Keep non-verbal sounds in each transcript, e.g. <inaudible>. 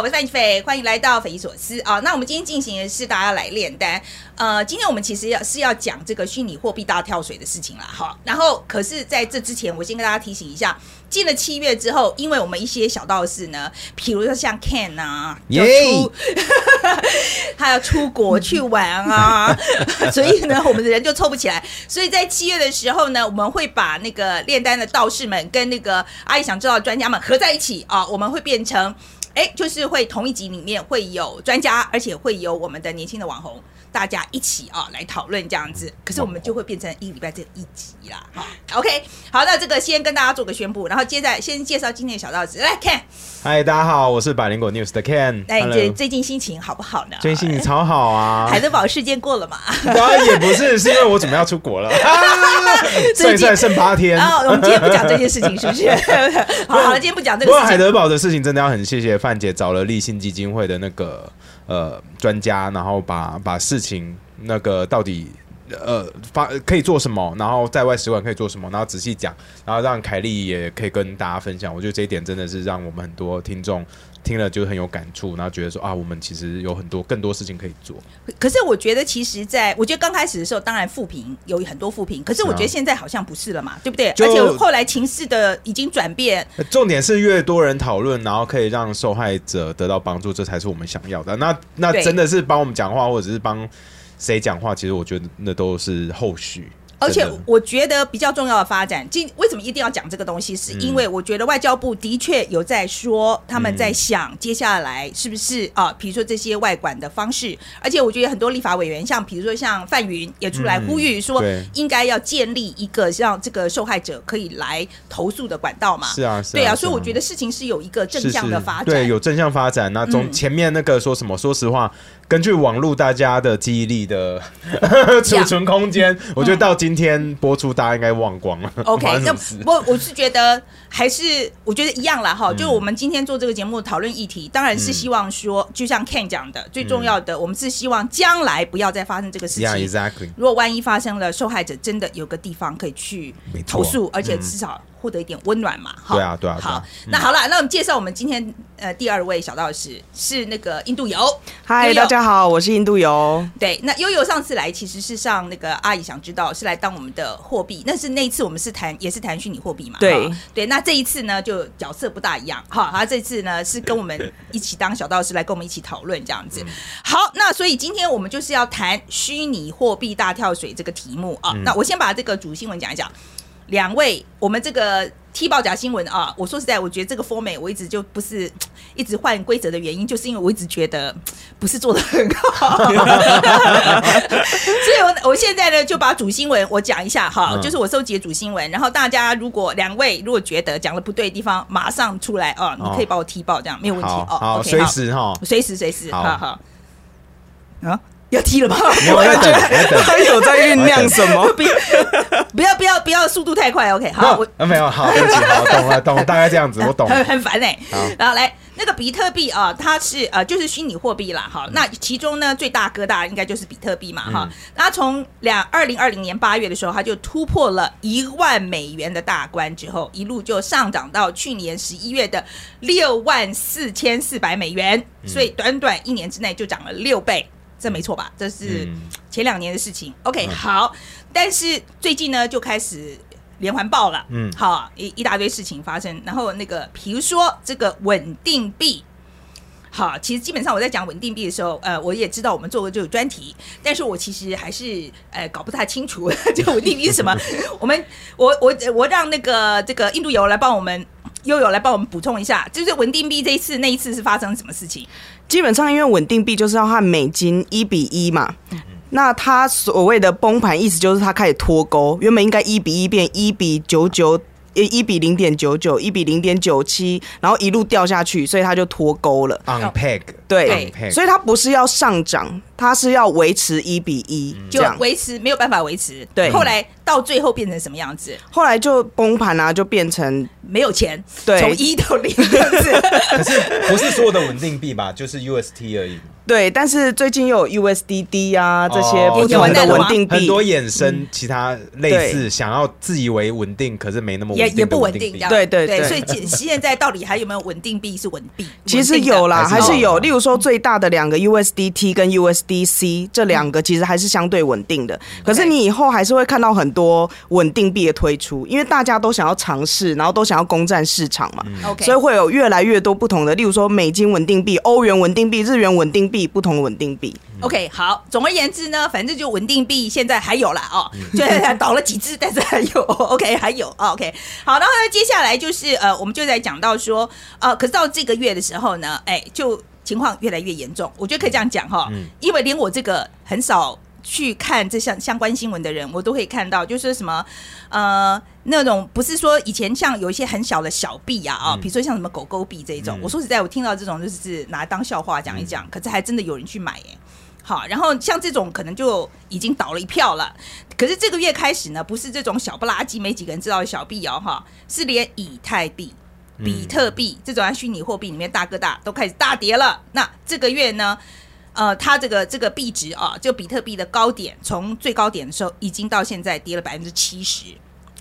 我是范斐，欢迎来到匪夷所思啊。那我们今天进行的是大家来炼丹。呃，今天我们其实要是要讲这个虚拟货币大跳水的事情啦，哈。然后，可是在这之前，我先跟大家提醒一下，进了七月之后，因为我们一些小道士呢，比如说像 Ken 啊，耶，他要出国去玩啊，所以呢，我们的人就凑不起来。所以在七月的时候呢，我们会把那个炼丹的道士们跟那个阿姨想知道的专家们合在一起啊，我们会变成，哎，就是会同一集里面会有专家，而且会有我们的年轻的网红。大家一起啊来讨论这样子，可是我们就会变成一个礼拜这一集啦。好，OK，好，那这个先跟大家做个宣布，然后接着先介绍今天的小道子来看。嗨，大家好，我是百灵果 News 的 Ken。哎，最最近心情好不好呢？最近心情超好啊！<laughs> 海德堡事件过了嘛？<laughs> 当然也不是，是因为我准备要出国了。<laughs> 剩下剩八天。哦，我们今天不讲这件事情，是不是？好了，今天不讲这个。不过海德堡的事情真的要很谢谢范姐找了立信基金会的那个。呃，专家，然后把把事情那个到底呃发可以做什么，然后在外使馆可以做什么，然后仔细讲，然后让凯莉也可以跟大家分享。我觉得这一点真的是让我们很多听众。听了就很有感触，然后觉得说啊，我们其实有很多更多事情可以做。可是我觉得，其实在我觉得刚开始的时候，当然复评有很多复评，可是我觉得现在好像不是了嘛，对不对？而且后来情势的已经转变。重点是越多人讨论，然后可以让受害者得到帮助，这才是我们想要的。那那真的是帮我们讲话，或者是帮谁讲话？其实我觉得那都是后续。而且我觉得比较重要的发展，今为什么一定要讲这个东西？是因为我觉得外交部的确有在说，他们在想接下来是不是啊，比如说这些外管的方式。而且我觉得很多立法委员，像比如说像范云也出来呼吁说，应该要建立一个让这个受害者可以来投诉的管道嘛。是啊，对啊，所以我觉得事情是有一个正向的发展，对，有正向发展。那从前面那个说什么？说实话。根据网络大家的记忆力的 <laughs> 储存空间，<laughs> 我觉得到今天播出，大家应该忘光了。OK，<laughs> 那我我是觉得还是我觉得一样啦哈。就我们今天做这个节目讨论议题，当然是希望说，就像 Ken 讲的，最重要的，我们是希望将来不要再发生这个事情。Exactly。如果万一发生了，受害者真的有个地方可以去投诉，而且至少。获得一点温暖嘛？对啊，对啊。好，那好了，那我们介绍我们今天呃第二位小道士是那个印度游。嗨，大家好，我是印度游。对，那悠悠上次来其实是上那个阿姨想知道是来当我们的货币，那是那一次我们是谈也是谈虚拟货币嘛？对对，那这一次呢就角色不大一样。哈，他这次呢是跟我们一起当小道士来跟我们一起讨论这样子。好，那所以今天我们就是要谈虚拟货币大跳水这个题目啊。那我先把这个主新闻讲一讲。两位，我们这个踢爆假新闻啊！我说实在，我觉得这个 format 我一直就不是 <tsk> 一直换规则的原因，就是因为我一直觉得不是做的很好，<laughs> 所以我我现在呢就把主新闻我讲一下哈，就是我收集的主新闻，然后大家如果两位如果觉得讲的不对的地方，马上出来哦，你可以把我踢爆，这样没有问题哦。好，随时哈，随时随时，好好啊。要踢了吗？我在等，<laughs> 他有在酝酿什么？<laughs> 不要不要不要不要速度太快，OK？好，我没有好，对不起，好，懂了懂，大概这样子，我懂。很 <laughs> 很烦哎。然后来那个比特币啊，它是呃就是虚拟货币啦，哈。那其中呢最大哥大应该就是比特币嘛，哈。那从两二零二零年八月的时候，它就突破了一万美元的大关之后，一路就上涨到去年十一月的六万四千四百美元，所以短短一年之内就涨了六倍。这没错吧？这是前两年的事情。OK，好，但是最近呢就开始连环爆了。嗯，好，一一大堆事情发生。然后那个，比如说这个稳定币，好，其实基本上我在讲稳定币的时候，呃，我也知道我们做过这个专题，但是我其实还是呃搞不太清楚 <laughs> 这个稳定币是什么。<laughs> 我们，我我我让那个这个印度友来帮我们。悠悠来帮我们补充一下，就是稳定币这一次那一次是发生什么事情？基本上因为稳定币就是要和美金一比一嘛，那它所谓的崩盘意思就是它开始脱钩，原本应该一比一变一比九九，一比零点九九，一比零点九七，然后一路掉下去，所以它就脱钩了。Unpeg，对，所以它不是要上涨，它是要维持一比一就。维持没有办法维持。对后来到最后变成什么样子？后来就崩盘啊，就变成没有钱，对从一到零这样子。<laughs> 可是不是所有的稳定币吧？就是 UST 而已。对，但是最近又有 USDD 啊这些哦不同的稳定币，很多衍生其他类似想要自以为稳定，可是没那么稳定也也不稳定。对对对所以现现在到底还有没有稳定币是稳币？其实有啦，还是有。例如说，最大的两个 USDT 跟 USDC 这两个其实还是相对稳定的。可是你以后还是会看到很多稳定币的推出，因为大家都想要尝试，然后都想要攻占市场嘛，OK，所以会有越来越多不同的，例如说美金稳定币、欧元稳定币、日元稳定币，不同的稳定币。OK，好，总而言之呢，反正就稳定币现在还有啦哦，<laughs> 就倒了几只，但是还有 <laughs> OK，还有哦 OK，好，然后呢，接下来就是呃，我们就在讲到说，呃，可是到这个月的时候呢，哎，就情况越来越严重，我觉得可以这样讲哈，因为连我这个很少。去看这项相关新闻的人，我都可以看到，就是什么，呃，那种不是说以前像有一些很小的小币啊，啊、比如说像什么狗狗币这一种，嗯我说实在，我听到这种就是拿来当笑话讲一讲，可是还真的有人去买耶。好，然后像这种可能就已经倒了一票了。可是这个月开始呢，不是这种小不拉几没几个人知道的小币哦，哈，是连以太币、比特币、这种虚拟货币里面大哥大都开始大跌了。那这个月呢，呃，它这个这个币值啊，就比特币的高点，从最高点的时候已经到现在跌了百分之七十，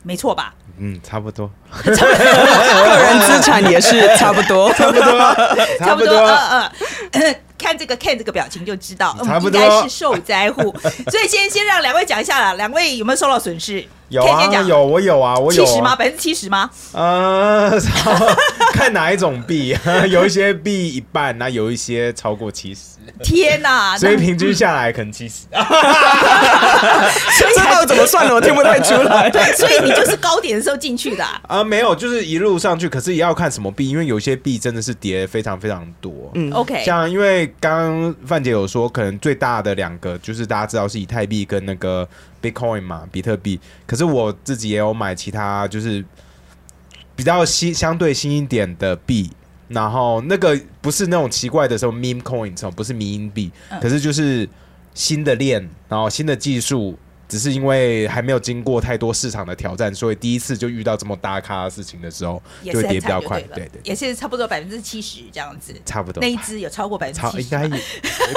没错吧？嗯，差不多，<laughs> 个人资产也是差不多，<laughs> <laughs> 差不多，差不多。呃呃，看这个 Ken 这个表情就知道，嗯应差不多该是受灾户。所以先先让两位讲一下啦，两位有没有受到损失？有啊，有我有啊，我有啊七十吗？？百分之七十吗？呃，<laughs> 看哪一种币，<laughs> 有一些币一半，那有一些超过七十，天哪！所以平均下来可能七十。<laughs> 所以这到底怎么算的？我听不太出来。对，所以你就是高点的时候进去的啊、啊，没有，就是一路上去，可是也要看什么币，因为有些币真的是跌非常非常多。嗯 OK，像因为刚刚范姐有说，可能最大的两个就是大家知道是以太币跟那个 Bitcoin 嘛，比特币。可是我自己也有买其他，就是比较新相对新一点的币。然后那个不是那种奇怪的什么 meme coins 哦，不是迷因币，嗯可是就是新的链，然后新的技术，只是因为还没有经过太多市场的挑战，所以第一次就遇到这么大咖的事情的时候，也就是会跌比较快。对了，对对，也是差不多百分之七十这样子。差不多那。一只有超过百分之七十吗，应该也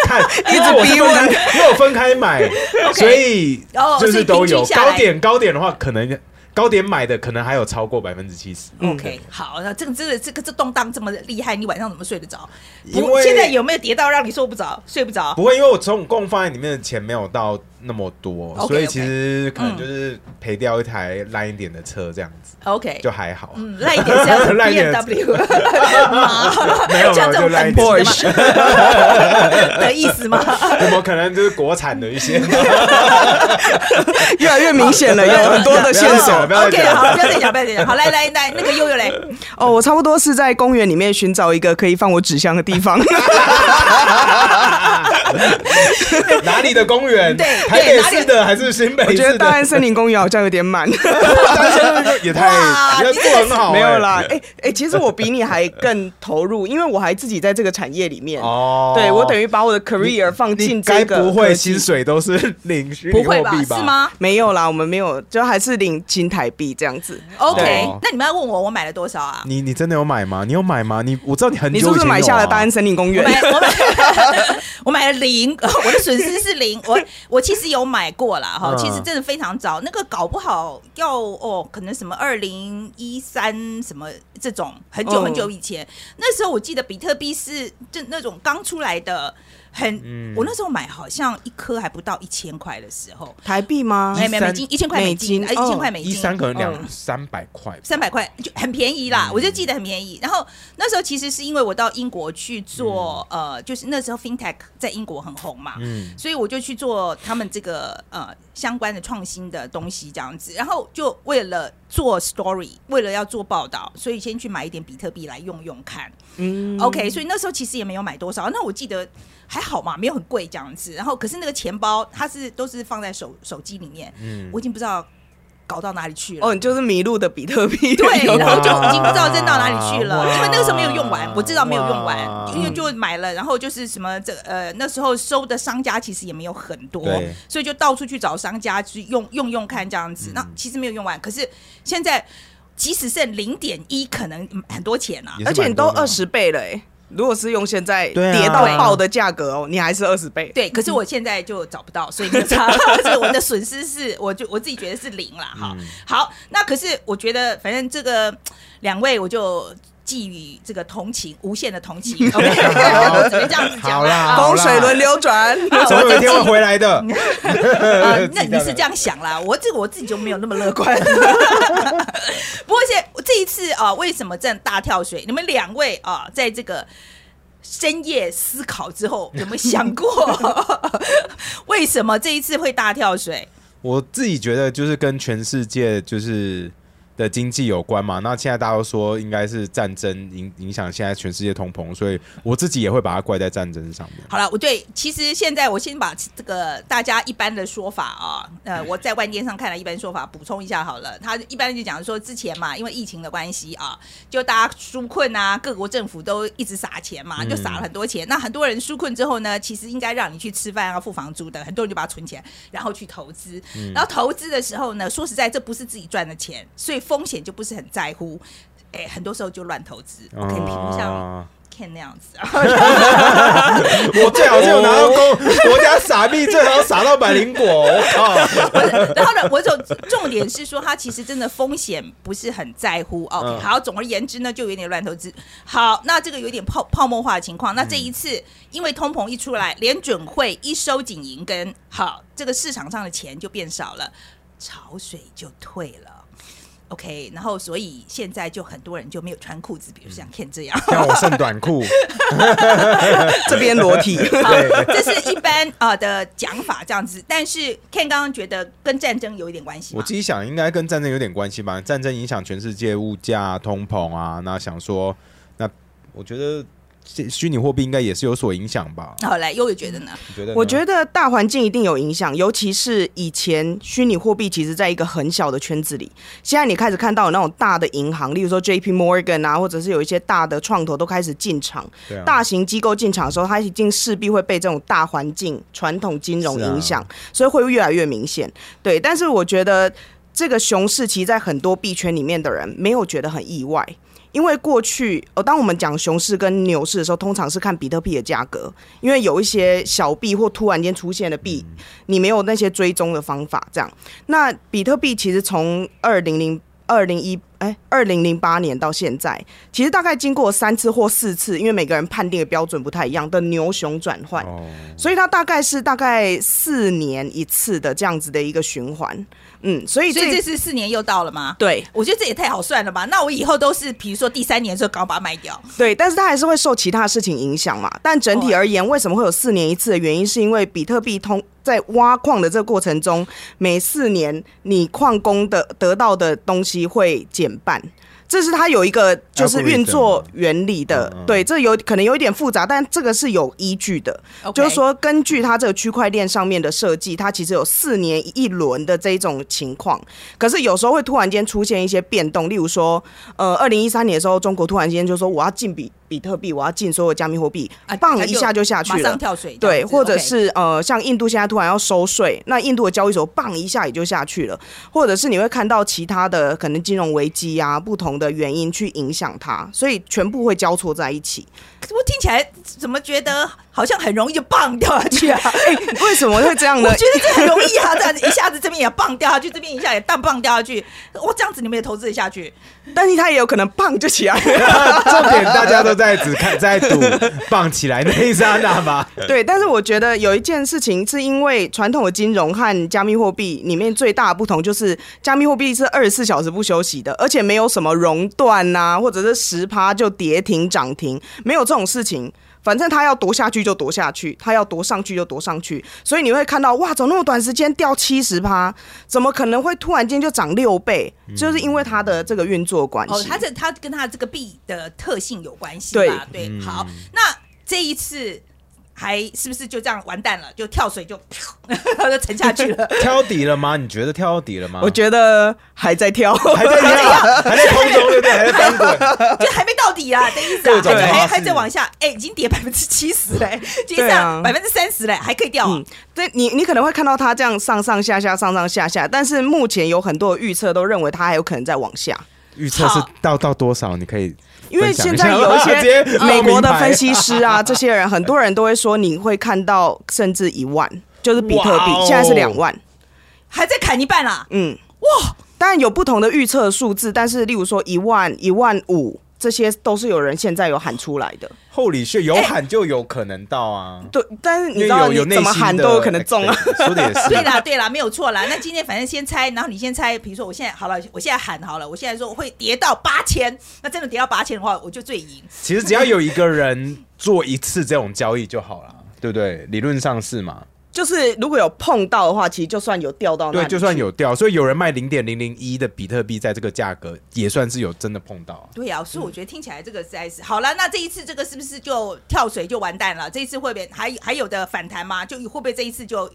看，<laughs> 一直我是分开，因为我分开买，<laughs> 所以哦就是都有高点高点的话，可能高点买的可能还有超过百分之七十。OK，好，那这个这个这个这动荡这么厉害，你晚上怎么睡得着？因为现在有没有跌到让你睡不着、睡不着？不会，因为我总共放在里面的钱没有到那么多所以其实可能就是赔掉一台烂一点的车这样子，OK，就还好。嗯，烂一点是要 <laughs> 烂 B 一点 M W <laughs> 马，没有像这种没有等就级 <laughs> 的意思吗？有没有可能就是国产的一些？越来越明显了，有很多的线索不。要再 OK，讲好，不要再讲，不要再讲。好，来来来，那个悠悠嘞，哦，我差不多是在公园里面寻找一个可以放我纸箱的地方。哪里的公园？对台北市的还是新北我觉得？大安森林公园好像有点满。大安森林也太哇也做很好，没有啦，哎哎、哎、其实我比你还更投入，因为我还自己在这个产业里面。哦，对我等于把我的 career 放进该这个不会薪水都是领虚拟货不会吧？是？吗没有啦，我们没有，就还是领金台币这样子。？OK，对那你们要问我我买了多少啊？你你真的有买吗？你有买吗？你我知道你很久你是不是买下了大安森林公园？我买我买 <laughs> 我买了零，<laughs> 我的损失是零。我我其实有买过啦，哈，嗯其实真的非常早，那个搞不好要哦，可能什么二零一三什么这种很久嗯很久以前，那时候我记得比特币是就那种刚出来的。很，嗯。我那时候买好像一颗还不到一千块的时候，台币吗？没有没有美金，一千块美金，哎，一千块美金，一三可能两嗯。三百块，三百块就很便宜啦，我就记得很便宜。然后那时候其实是因为我到英国去做，呃，就是那时候 FinTech 在英国很红嘛，嗯，所以我就去做他们这个呃相关的创新的东西这样子。然后就为了做 story，为了要做报道，所以先去买一点比特币来用用看。嗯。OK，所以那时候其实也没有买多少，那我记得还好嘛，没有很贵这样子。然后可是那个钱包它是都是放在手手机里面，嗯我已经不知道搞到哪里去了。哦，你就是迷路的比特币。对，然后就已经不知道扔到哪里去了，因为那个时候没有用完，我知道没有用完，因为就买了，然后就是什么这呃那时候收的商家其实也没有很多，所以就到处去找商家去用用用看这样子。那其实没有用完，可是现在即使剩零点一，可能嗯很多钱啊而且你都二十倍了哎、如果是用现在跌到爆的价格哦，你还是二十倍。对，可是我现在就找不到，所以没有差。<laughs> 所以我的损失是，我就我自己觉得是零啦。哈，好，那可是我觉得，反正这个两位我就寄予这个同情，无限的同情。<laughs> OK，我 <laughs> 只能这样子讲好啦风水轮流转，总有一天会回来的。<laughs> 呃，那你是这样想啦，我这个我自己就没有那么乐观。不过现在这一次啊，为什么这样大跳水？你们两位啊，在这个深夜思考之后，有没有想过为什么这一次会大跳水？我自己觉得就是跟全世界就是的经济有关嘛。那现在大家都说应该是战争影影响现在全世界通膨，所以我自己也会把它怪在战争上面。好了，我对，其实现在我先把这个大家一般的说法啊，呃，<laughs> 我在外电上看了一般说法，补充一下好了。他一般就讲说，之前嘛，因为疫情的关系啊，就大家纾困啊，各国政府都一直撒钱嘛，就撒了很多钱。那很多人纾困之后呢，其实应该让你去吃饭啊、付房租的，很多人就把它存钱，然后去投资。然后投资的时候呢，说实在，这不是自己赚的钱，所以风险就不是很在乎。哎，很多时候就乱投资。OK，比如像啊 Ken 那样子啊。<laughs> 我最好是有拿到公国家傻币，最好傻到百灵果。我靠！然后呢，我重重点是说，他其实真的风险不是很在乎。OK，、嗯好，总而言之呢，就有点乱投资。好，那这个有点泡泡沫化的情况。那这一次，因为通膨一出来，联准会一收紧银根，好，这个市场上的钱就变少了，潮水就退了。OK，然后所以现在就很多人就没有穿裤子，比如像 Ken 这样。像我剩短裤，<laughs> 这边裸体。好，这是一般啊、呃的讲法这样子。但是 Ken 刚刚觉得跟战争有一点关系我自？己想应该跟战争有点关系吧。战争影响全世界物价、通膨啊，那想说，那我觉得这虚拟货币应该也是有所影响吧？好，来，优也觉得呢？你觉得？我觉得大环境一定有影响，尤其是以前虚拟货币其实在一个很小的圈子里，现在你开始看到有那种大的银行，例如说 J P Morgan 啊，或者是有一些大的创投都开始进场，大型机构进场的时候，它一定势必会被这种大环境、传统金融影响，所以会越来越明显。对，但是我觉得这个熊市，其实在很多币圈里面的人没有觉得很意外。因为过去，呃，当我们讲熊市跟牛市的时候，通常是看比特币的价格，因为有一些小币或突然间出现的币，你没有那些追踪的方法。这样，那比特币其实从二零零二零一哎二零零八年到现在，其实大概经过三次或四次，因为每个人判定的标准不太一样的牛熊转换，哦，所以它大概是大概四年一次的这样子的一个循环。嗯，所以所以这这次四年又到了吗？对我觉得这也太好算了吧？那我以后都是，比如说第三年的时候，赶快把它卖掉。对，但是它还是会受其他事情影响嘛。但整体而言，为什么会有四年一次的原因，是因为比特币通在挖矿的这个过程中，每四年你矿工的得到的东西会减半。这是它有一个就是运作原理的对，这有可能有一点复杂，但这个是有依据的。就是说，根据它这个区块链上面的设计，它其实有四年一轮的这一种情况。可是有时候会突然间出现一些变动，例如说，呃，二零一三年的时候，中国突然间就说我要禁比比特币，我要进所有加密货币啊，棒它一下就下去了。跳水。对，或者是呃，像印度现在突然要收税，那印度的交易所棒一下也就下去了，或者是你会看到其他的可能金融危机啊，不同的原因去影响它，所以全部会交错在一起。我听起来怎么觉得好像很容易就棒掉下去啊？<laughs> 为什么会这样呢我？觉得这很容易啊，这样子一下子这边也棒掉下去，这边一下也荡棒掉下去，哇，这样子你们也投资得下去？但是它也有可能棒就起来了。<laughs> 重点大家都在只看在赌棒起来那一刹那吧。<laughs> 对，但是我觉得有一件事情是因为传统的金融和加密货币里面最大的不同就是，加密货币是二十四小时不休息的，而且没有什么熔断呐、或者是十趴就跌停涨停，没有这种事情。反正它要夺下去就夺下去，它要夺上去就夺上去，所以你会看到哇，怎么那么短时间掉七十趴？怎么可能会突然间就涨六倍？就是因为它的这个运作关系。哦，它这它跟它这个币的特性有关系对吧？对，好，那这一次还是不是就这样完蛋了？就跳水就 <laughs> 就沉下去了。<laughs> 挑底了吗？你觉得挑到底了吗？我觉得还在跳，还在跳，还在空中，对不对？还在翻滚。<laughs> 就还没到底啊的意思啊，还还还在往下，哎，已经跌百分之七十嘞，接对啊上百分之三十嘞，还可以掉啊。嗯，对你你可能会看到它这样上上下下上上下下，但是目前有很多的预测都认为它还有可能再往下。预测是到到多少？你可以因为现在有一些 <laughs> 美国的分析师啊，这些人很多人都会说你会看到甚至一万，就是比特币哦。现在是两万，还在砍一半啦。嗯，哇，当然有不同的预测数字，但是例如说一万、一万五，这些都是有人现在有喊出来的。厚礼穴有喊就有可能到啊，对，但是你知道你有怎么喊都有可能中啊。说的也是，对啦，对啦，没有错啦。那今天反正先猜，然后你先猜，比如说我现在好了，我现在喊好了，我现在说我会跌到八千，那真的跌到八千的话，我就最赢。其实只要有一个人做一次这种交易就好了，对不对？理论上是嘛？就是如果有碰到的话，其实就算有掉到那对，就算有掉，所以有人卖零点零零一的比特币，在这个价格也算是有真的碰到啊。对呀、所以我觉得听起来这个实在是好了。那这一次这个是不是就跳水就完蛋了？这一次会不会还还有的反弹吗？就会不会这一次就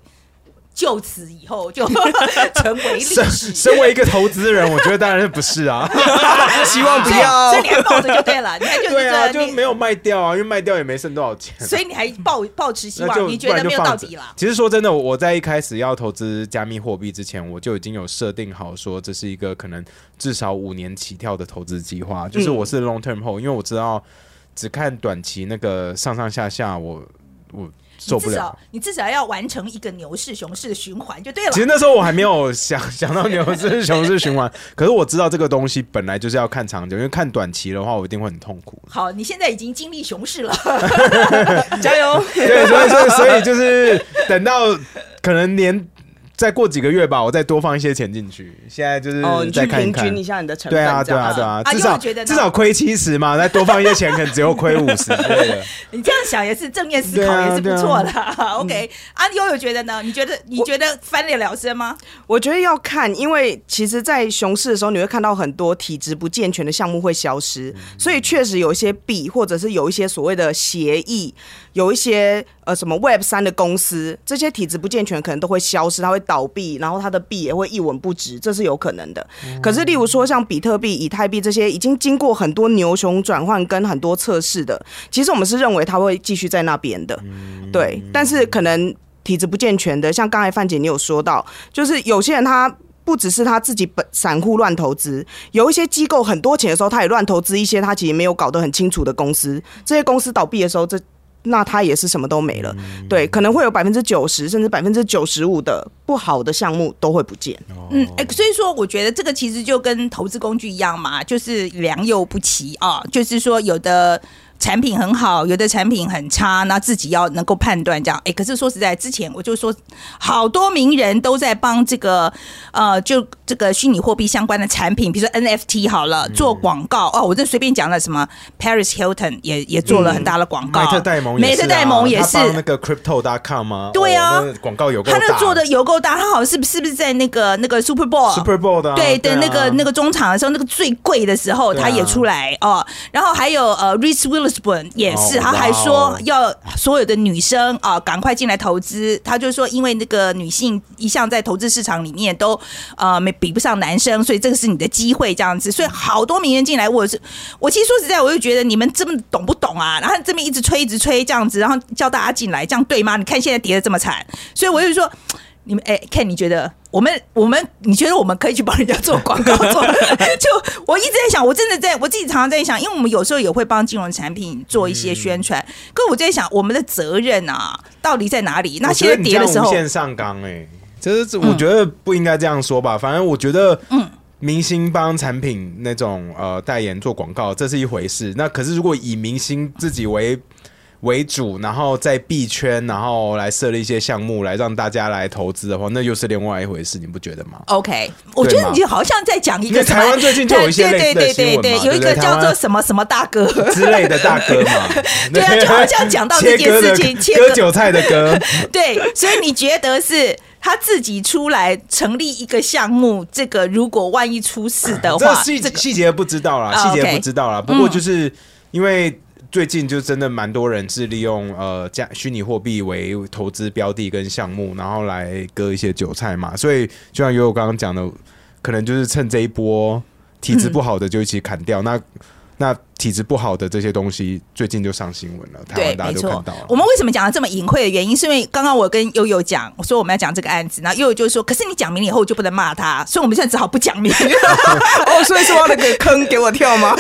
就此以后就 <laughs> 成为历身史？身为一个投资人，我觉得当然是不是啊，<laughs> 希望不要所以。你还抱着就对了，你看就是对啊，就没有卖掉啊，因为卖掉也没剩多少钱。所以你还抱抱持希望，你觉得没有到底了？其实说真的，我在一开始要投资加密货币之前，我就已经有设定好说这是一个可能至少五年起跳的投资计划，就是我是 long term hold，因为我知道只看短期那个上上下下，我我受不了你至少。你至少要完成一个牛市熊市的循环就对了其。实那时候我还没有想想到牛市熊市循环，<laughs> 可是我知道这个东西本来就是要看长久，因为看短期的话，我一定会很痛苦。好，你现在已经经历熊市了，<laughs> <laughs> 加油！对，所以所以所以就是等到可能年再过几个月吧，我再多放一些钱进去。现在就是哦，你去再看看平均。一下你的成本，对啊，对啊，对啊，啊至少至少亏七十嘛，再多放一些钱，可能只有亏五十。<laughs> 你这样想也是正面思考，也是不错的。<laughs> OK，啊，悠悠觉得呢？你觉得你觉得翻脸了身吗？我觉得要看，因为其实，在熊市的时候，你会看到很多体质不健全的项目会消失，所以确实有一些币，或者是有一些所谓的协议，有一些呃什么 Web 三的公司，这些体质不健全可能都会消失，它会倒闭，然后它的币也会一文不值，这是有可能的。可是，例如说像比特币、以太币这些已经经过很多牛熊转换跟很多测试的，其实我们是认为它会继续在那边的，对。但是可能体质不健全的，像刚才范姐你有说到，就是有些人他。不只是他自己本散户乱投资，有一些机构很多钱的时候，他也乱投资一些他其实没有搞得很清楚的公司。这些公司倒闭的时候，这那它也是什么都没了。对，可能会有百分之九十甚至百分之九十五的不好的项目都会不见。嗯，哎、所以说我觉得这个其实就跟投资工具一样嘛，就是良莠不齐啊，就是说有的。产品很好，有的产品很差，那自己要能够判断这样。哎，可是说实在，之前我就说，好多名人都在帮这个呃，就这个虚拟货币相关的产品，比如说 NFT 好了，做广告哦。我这随便讲了什么，Paris Hilton 也也做了很大的广告，美特戴蒙也是啊，梅特戴蒙也是那个 Crypto.com 吗？对啊哦那个广告有够大他那做的有够大，他好像是不是不是在那个那个 Super Bowl Super Bowl 的啊对对那个那个中场的时候，那个最贵的时候，他也出来哦。然后还有呃 Reese 也是，哦他还说哦要所有的女生啊赶快进来投资。他就说，因为那个女性一向在投资市场里面都呃没比不上男生，所以这个是你的机会这样子。所以好多名人进来，我是我其实说实在，我就觉得你们这么懂不懂啊？然后这边一直吹一直吹这样子，然后叫大家进来，这样对吗？你看现在跌的这么惨，所以我就说。你们哎，Ken，你觉得我们我们你觉得我们可以去帮人家做广告 <laughs> 做？就我一直在想，我真的在我自己常常在想，因为我们有时候也会帮金融产品做一些宣传，可我在想我们的责任啊，到底在哪里？那现在跌的时候这样无，限上纲哎、这是我觉得不应该这样说吧。反正我觉得，嗯明星帮产品那种呃代言做广告，这是一回事。那可是如果以明星自己为为主，然后在币圈，然后来设立一些项目来让大家来投资的话，那又是另外一回事，你不觉得吗？OK，我觉得你好像在讲一个台湾最近就有一些对类似的对对对有一个叫做什么什么大哥，之类的大哥嘛，<laughs> 对啊就好像 <laughs> 讲到这件事情切割。割韭菜的割，<laughs> 对，所以你觉得是他自己出来成立一个项目，这个如果万一出事的话，这细这个细节不知道啦，啊细节不知道啦。不过就是因为最近就真的蛮多人是利用呃加虚拟货币为投资标的跟项目，然后来割一些韭菜嘛。所以就像悠悠刚刚讲的，可能就是趁这一波体质不好的就一起砍掉。那那体质不好的这些东西，最近就上新闻了，台对，湾大家没错都看到了。。我们为什么讲的这么隐晦的原因，是因为刚刚我跟悠悠讲，我说我们要讲这个案子，然后悠悠就说，可是你讲明了以后，我就不能骂他，所以我们现在只好不讲明。<laughs> 哦，所以说那个坑给我跳吗？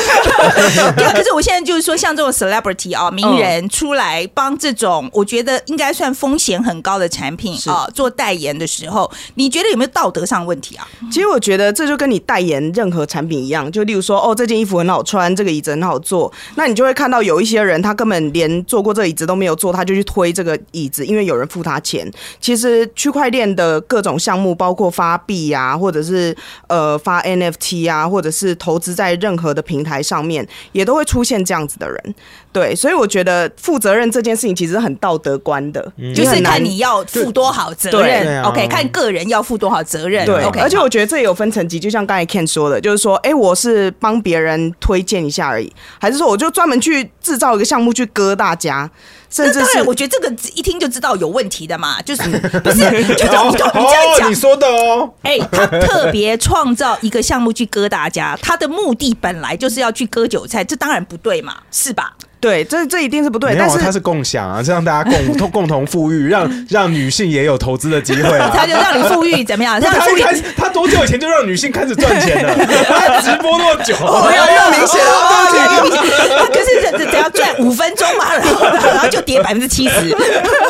对啊，可是我现在就是说，像这种 celebrity 啊，名人出来帮这种我觉得应该算风险很高的产品是啊做代言的时候，你觉得有没有道德上的问题啊？其实我觉得这就跟你代言任何产品一样，就例如说，哦，这件衣服很好穿，这个椅子很好坐，那你就会看到有一些人，他根本连坐过这椅子都没有坐，他就去推这个椅子，因为有人付他钱。其实区块链的各种项目，包括发币啊，或者是呃发 NFT 啊，或者是投资在任何的平台上面，也都会出现这样子的人。对，所以我觉得负责任这件事情其实很道德观的，就是看你要负多少责任。啊，OK，看个人要负多少责任，对 OK，而且我觉得这也有分层级，就像刚才 Ken 说的，就是说，哎、我是帮别人推荐一下而已，还是说我就专门去制造一个项目去割大家，甚至是那当然，我觉得这个一听就知道有问题的嘛，就是 <laughs> 不是就这样你这样哦，讲你，说的哦，哎、他特别创造一个项目去割大家，他的目的本来就是要去割韭菜，这当然不对嘛，是吧？对，这这一定是不对，但是它是共享啊，这让大家共同共同富裕，让 <laughs> 让女性也有投资的机会啊。<laughs> 他就让你富裕怎么样？让你富裕。他开始，他多久以前就让女性开始赚钱了？他直播那么久，没有那么明显哦啊，对不起。他可是只只只要赚五分钟嘛，然后然后就跌百分之七十，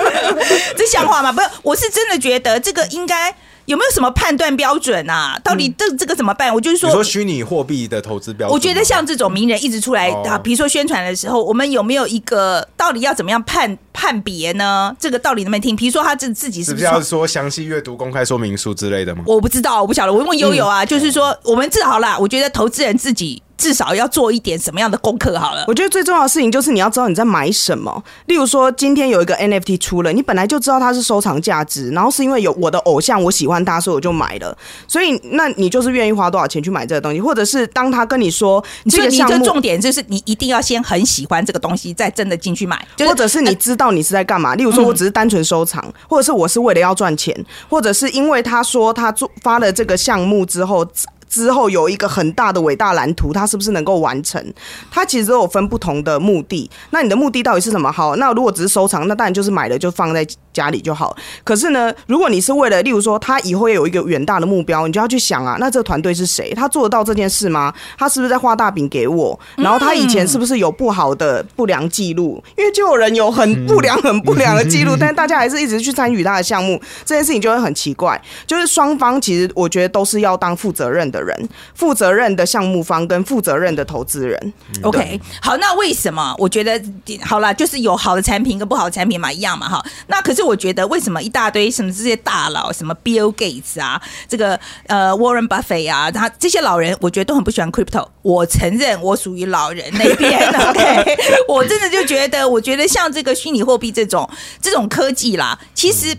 <laughs> 这像话吗？不是，我是真的觉得这个应该有没有什么判断标准啊？到底这这个怎么办？我就是说你说。虚拟货币的投资标准，我觉得像这种名人一直出来哦啊，比如说宣传的时候，我们有没有一个到底要怎么样判判别呢？这个道理能不能听？比如说他自自己是不是要说详细阅读公开说明书之类的吗？我不知道，我不晓得。我问悠悠啊，就是说，我们至少啦，我觉得投资人自己至少要做一点什么样的功课好了。我觉得最重要的事情就是你要知道你在买什么。例如说，今天有一个 NFT 出了，你本来就知道它是收藏价值，然后是因为有我的偶像，我喜欢他，所以我就买了。所以，那你就是愿意花多少钱去买这个东西，或者是当他跟你说这个项目，重点就是你一定要先很喜欢这个东西，再真的进去买，就是或者是你知道你是在干嘛。例如说，我只是单纯收藏，或者是我是为了要赚钱，或者是因为他说他做发了这个项目之后。之后有一个很大的伟大蓝图，它是不是能够完成？它其实都有分不同的目的。那你的目的到底是什么？好，那如果只是收藏，那当然就是买了就放在家里就好。可是呢，如果你是为了，例如说他以后有一个远大的目标，你就要去想啊，那这个团队是谁？他做得到这件事吗？他是不是在画大饼给我？然后他以前是不是有不好的不良记录？因为就有人有很不良、很不良的记录，但是大家还是一直去参与他的项目，这件事情就会很奇怪。就是双方其实我觉得都是要当负责任的人，负责任的项目方跟负责任的投资人。OK，好，那为什么我觉得好了，就是有好的产品跟不好的产品嘛，一样嘛，哈。那可是我觉得为什么一大堆什么这些大佬，什么 Bill Gates 啊，这个呃 Warren Buffett 啊，他这些老人，我觉得都很不喜欢 crypto。我承认我属于老人那边，<laughs> OK，我真的就觉得，我觉得像这个虚拟货币这种这种科技啦，其实。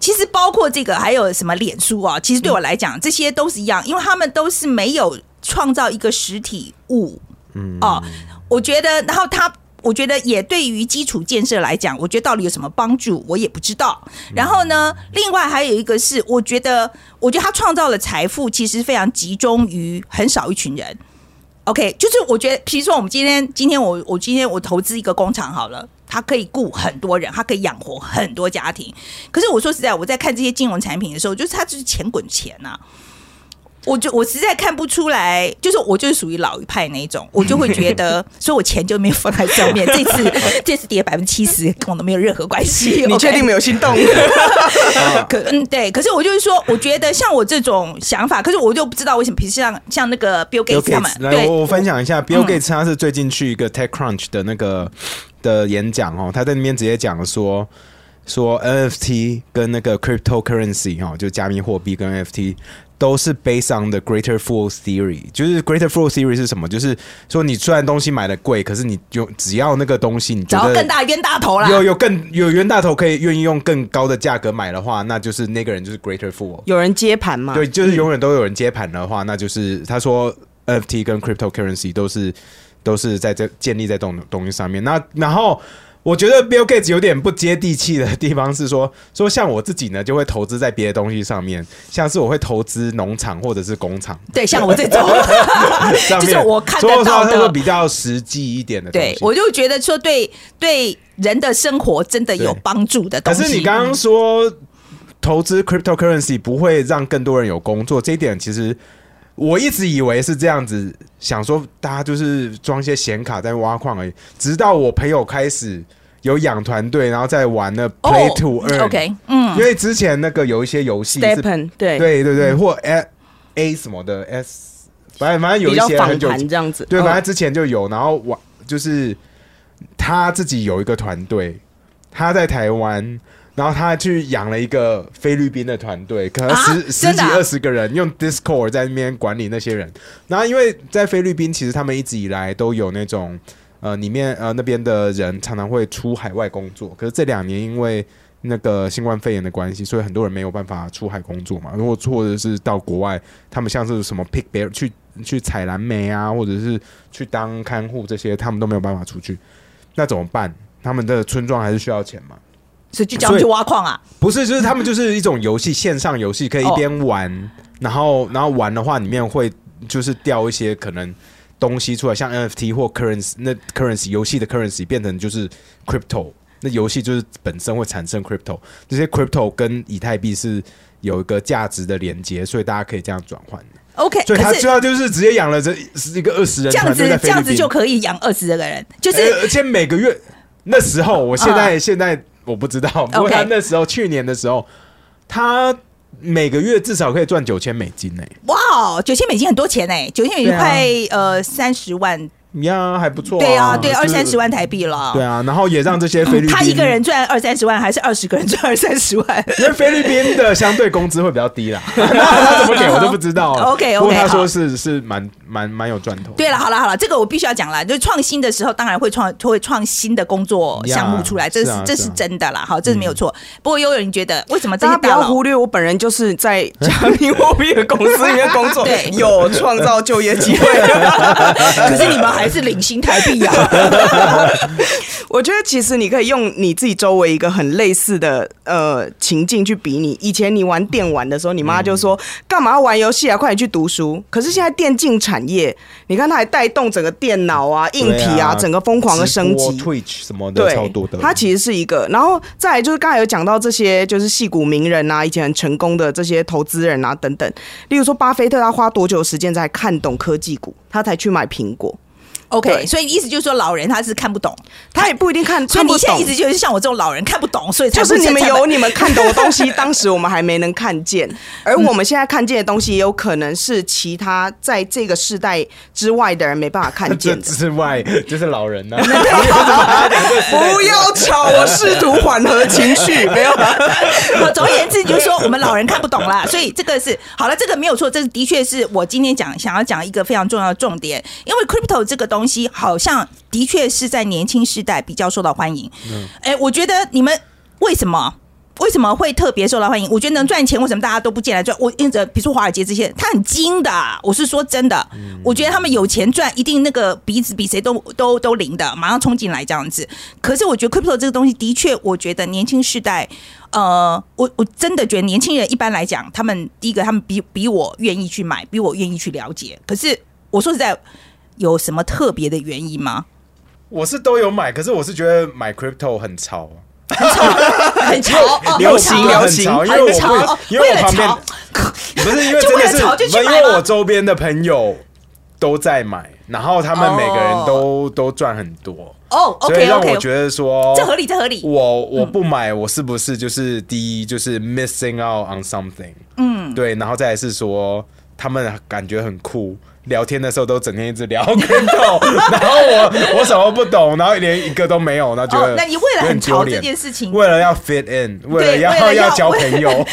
其实包括这个还有什么脸书啊，其实对我来讲，这些都是一样，因为他们都是没有创造一个实体物，嗯哦，我觉得，然后他。我觉得也对于基础建设来讲，我觉得到底有什么帮助，我也不知道。然后呢，另外还有一个是，我觉得，我觉得他创造的财富其实非常集中于很少一群人。OK，就是我觉得，比如说我们今天，今天我我今天我投资一个工厂好了，它可以雇很多人，它可以养活很多家庭。可是我说实在，我在看这些金融产品的时候，就是它就是钱滚钱呐、我就我实在看不出来，就是我就是属于老一派那一种，我就会觉得，<laughs> 所以我钱就没有放在上面。这次 <laughs> 这次跌百分之七十，跟我都没有任何关系。你确定没有心动？<laughs> 可嗯对，可是我就是说，我觉得像我这种想法，可是我就不知道为什么，比如像像那个 Bill Gates 他们我我分享一下，Bill Gates 他是最近去一个 TechCrunch 的那个的演讲哦，他在那边直接讲说说 NFT 跟那个 cryptocurrency 哈、哦，就加密货币跟 NFT 都是 based on the greater fool theory，就是 greater fool theory 是什么？就是说你虽然东西买的贵，可是你就只要那个东西你觉得找到更大冤大头啦。有有更有冤大头可以愿意用更高的价格买的话，那就是那个人就是 greater fool。有人接盘吗？对，就是永远都有人接盘的话，那就是他说 NFT 跟 cryptocurrency 都是都是在这建立在东东西上面。那然后。我觉得 Bill Gates 有点不接地气的地方是说，<laughs> 说像我自己呢，就会投资在别的东西上面，像是我会投资农场或者是工厂，对，像我这种，<laughs> 就是我看得到的比较实际一点的东西。，对我就觉得说对对人的生活真的有对帮助的东可。是你刚刚说投资 cryptocurrency 不会让更多人有工作，这一点其实我一直以为是这样子，想说大家就是装一些显卡在挖矿而已。直到我朋友开始有养团队，然后再玩的 Play to OK，嗯，因为之前那个有一些游戏对对对对，或 A A 什么的 S，反正反正有一些很久谈这样子，对，嗯。反正之前就有，然后我就是他自己有一个团队，他在台湾，然后他去养了一个菲律宾的团队，可能啊十、十几二十个人，用 Discord 在那边管理那些人。然后因为在菲律宾，其实他们一直以来都有那种呃，里面呃那边的人常常会出海外工作，可是这两年因为那个新冠肺炎的关系，所以很多人没有办法出海工作嘛，如果或者是到国外，他们像是什么 pick bear 去去采蓝莓啊，或者是去当看护这些，他们都没有办法出去，那怎么办？他们的村庄还是需要钱嘛？所以就叫他们去挖矿啊。不是，就是他们就是一种游戏，线上游戏，可以一边玩，然后然后玩的话，里面会就是掉一些可能东西出来，像 NFT 或 currency，那 currency 游戏的 currency 变成就是 crypto，那游戏就是本身会产生 crypto，这些 crypto 跟以太币是有一个价值的连接，所以大家可以这样转换。OK，所以他最后就是直接养了这是一个二十人这样子这样子就可以养二十个人，就是呃而且每个月那时候，我现在、嗯 <laughs> 现在我不知道，不过他那时候去年的时候，他每个月至少可以赚九千美金呢、哇，九千美金很多钱哎，九千美金快呃三十万，呀，还不错、对啊，对，就是二三十。万台币了。对啊，然后也让这些菲律宾，他一个人赚二三十万，还是二十个人赚二三十万？因为菲律宾的相对工资会比较低啦，<laughs> 那他怎么给我都不知道。OK，OK，不过他说是是蛮蛮蛮有赚头。对了，好了好了，这个我必须要讲了。就是创新的时候，当然会创会创新的工作项目出来，这是这是是啊是啊真的啦。好，这是没有错。不过悠悠，你觉得为什么这大家不要忽略，我本人就是在加密货币的公司里面工作 <laughs> 对，有创造就业机会。<laughs> 可是你们还是领新台币啊？<laughs> 我觉得其实你可以用你自己周围一个很类似的呃情境去比拟。以前你玩电玩的时候，你妈就说干嘛要玩游戏啊，快点去读书。可是现在电竞产业，你看它还带动整个电脑啊、硬对体啊，啊整个疯狂的升级。Twitch 什么的对，超多的。它其实是一个，然后再来就是刚才有讲到这些，就是戏骨名人啊，以前很成功的这些投资人啊等等。例如说，巴菲特他花多久时间才看懂科技股，他才去买苹果？OK，所以意思就是说老人他是看不懂，他也不一定看所以你现在意。思就是像我这种老人看不懂，所以就是你们有你们看懂的东西，<laughs> 当时我们还没能看见，而我们现在看见的东西，也有可能是其他在这个世代之外的人没办法看见的。<laughs> 之外就是老人呢、<laughs> 不要吵，我试图缓和情绪，没有啦。我总而言之，就是说我们老人看不懂啦，所以这个是好了，这个没有错，这是的确是我今天讲想要讲一个非常重要的重点，因为 crypto 这个东西好像的确是在年轻世代比较受到欢迎。哎、我觉得你们为什么？为什么会特别受到欢迎？我觉得能赚钱，为什么大家都不进来赚？我因着比如说华尔街这些，他很精的啊，我是说真的，我觉得他们有钱赚，一定那个鼻子比谁都都都灵的，马上冲进来这样子。可是我觉得 crypto 这个东西，的确，我觉得年轻世代，呃，我我真的觉得年轻人一般来讲，他们第一个，他们比比我愿意去买，比我愿意去了解。可是我说实在，有什么特别的原因吗？我是都有买，可是我是觉得买 crypto 很潮，很潮，哦流行很潮流行因为我因为我旁边，不是因为真的是，因为我周边的朋友都在买，然后他们每个人都、都赚很多，哦所以让我觉得说这合理，这合理。我我不买，我是不是就是第一就是 missing out on something？嗯，对，然后再来是说他们感觉很酷，聊天的时候都整天一直聊 crypto，<laughs> 然后我我什么不懂，然后连一个都没有，然后觉得哦，那你为了很潮这点丢脸件事情，为了要 fit in，为了要要要交朋友，<laughs>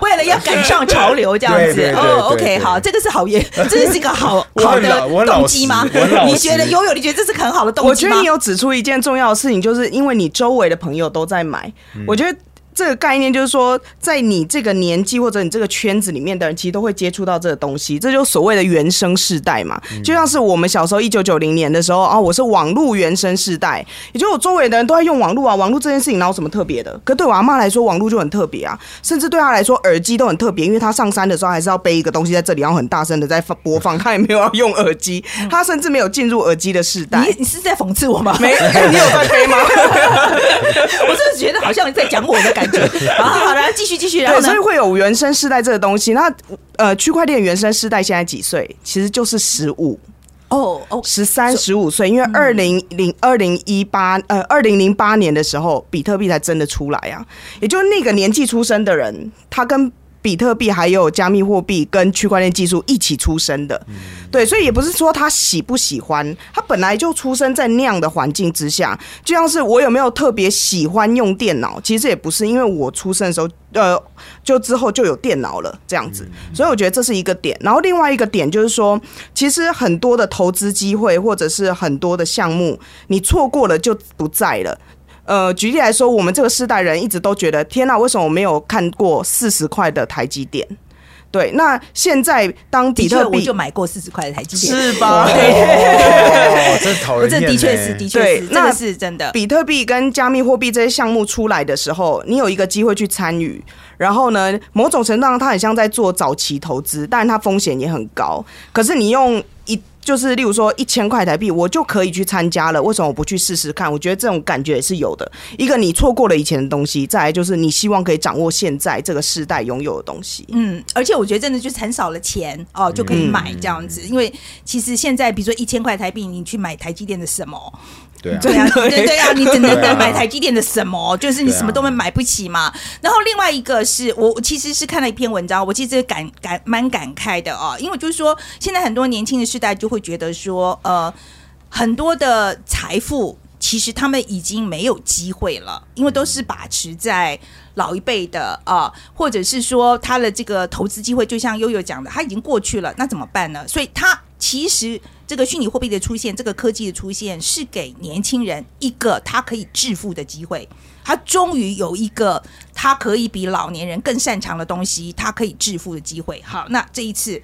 为了要赶上潮流这样子哦对，OK，好，这个是好耶，<laughs> 这是一个好好的动机吗你觉得悠悠？你觉得这是很好的动机吗我觉得你？有指出一件重要的事情，就是因为你周围的朋友都在买，我觉得。这个概念就是说，在你这个年纪或者你这个圈子里面的人，其实都会接触到这个东西，这就所谓的原生世代嘛。就像是我们小时候一九九零年的时候啊，我是网络原生世代，也就是我周围的人都在用网络啊，网络这件事情哪有什么特别的？可对我阿妈来说，网络就很特别啊，甚至对她来说，耳机都很特别，因为她上山的时候还是要背一个东西在这里，然后很大声的在播放，她也没有要用耳机，她甚至没有进入耳机的世代。你你是在讽刺我吗？没，你有在背吗？<laughs> 我真的觉得好像你在讲我的感觉。好 <laughs> 好好，然后继续继续，然后对，所以？会有原生世代这个东西。那呃，区块链原生世代现在几岁？其实就是十五、哦哦，十三、十五岁。因为二零零二零一八呃二零零八年的时候，比特币才真的出来啊，也就是那个年纪出生的人，他跟。比特币还有加密货币跟区块链技术一起出生的，对，所以也不是说他喜不喜欢，他本来就出生在那样的环境之下，就像是我有没有特别喜欢用电脑，其实也不是，因为我出生的时候，呃，就之后就有电脑了这样子，所以我觉得这是一个点。然后另外一个点就是说，其实很多的投资机会或者是很多的项目，你错过了就不在了。呃，举例来说，我们这个世代人一直都觉得，天呐，为什么我没有看过四十块的台积电？对，那现在当比，特币我就买过四十块的台积电，是吧？哦，真 <laughs> 讨人厌。这的确是的确是，那是真的。比特币跟加密货币这些项目出来的时候，你有一个机会去参与，然后呢，某种程度上它很像在做早期投资，但它风险也很高。可是你用一就是例如说一千块台币，我就可以去参加了，为什么我不去试试看？我觉得这种感觉也是有的。一个你错过了以前的东西，再来就是你希望可以掌握现在这个时代拥有的东西。嗯，而且我觉得真的就是很少了钱哦，就可以买这样子。因为其实现在比如说一千块台币，你去买台积电的什么？对啊，对啊，对对啊，你只能买台积电的什么？就是你什么都买不起嘛。然后另外一个是我我其实是看了一篇文章，我其实感感蛮感慨的哦，因为就是说现在很多年轻的世代就会觉得说，呃，很多的财富其实他们已经没有机会了，因为都是把持在。老一辈的啊、或者是说他的这个投资机会，就像悠悠讲的，他已经过去了，那怎么办呢？所以他其实这个虚拟货币的出现，这个科技的出现，是给年轻人一个他可以致富的机会。他终于有一个他可以比老年人更擅长的东西，他可以致富的机会。好，那这一次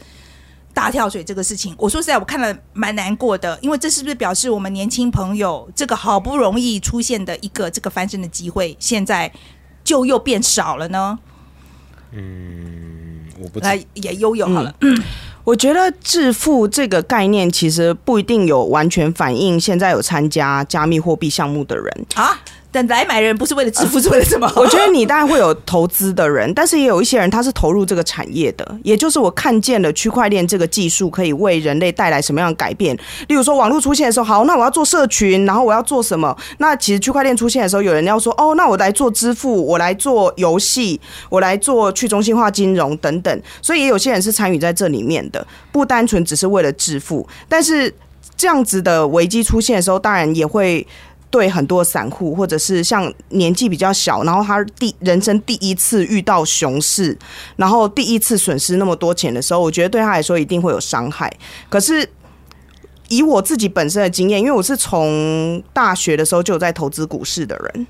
大跳水这个事情，我说实在，我看了蛮难过的，因为这是不是表示我们年轻朋友这个好不容易出现的一个这个翻身的机会，现在就又变少了呢？嗯我不知来，也悠悠好了，我觉得致富这个概念其实不一定有完全反映现在有参加加密货币项目的人。啊，等来买人不是为了致富，是为了什么？<laughs> 我觉得你当然会有投资的人，但是也有一些人他是投入这个产业的，也就是我看见了区块链这个技术可以为人类带来什么样的改变。例如说网络出现的时候，好，那我要做社群，然后我要做什么？那其实区块链出现的时候，有人要说，哦，那我来做支付，我来做游戏，我来做去中心化金融等等。所以也有些人是参与在这里面的，不单纯只是为了致富，但是。这样子的危机出现的时候，当然也会对很多散户，或者是像年纪比较小，然后他第人生第一次遇到熊市，然后第一次损失那么多钱的时候，我觉得对他来说一定会有伤害。可是以我自己本身的经验，因为我是从大学的时候就有在投资股市的人。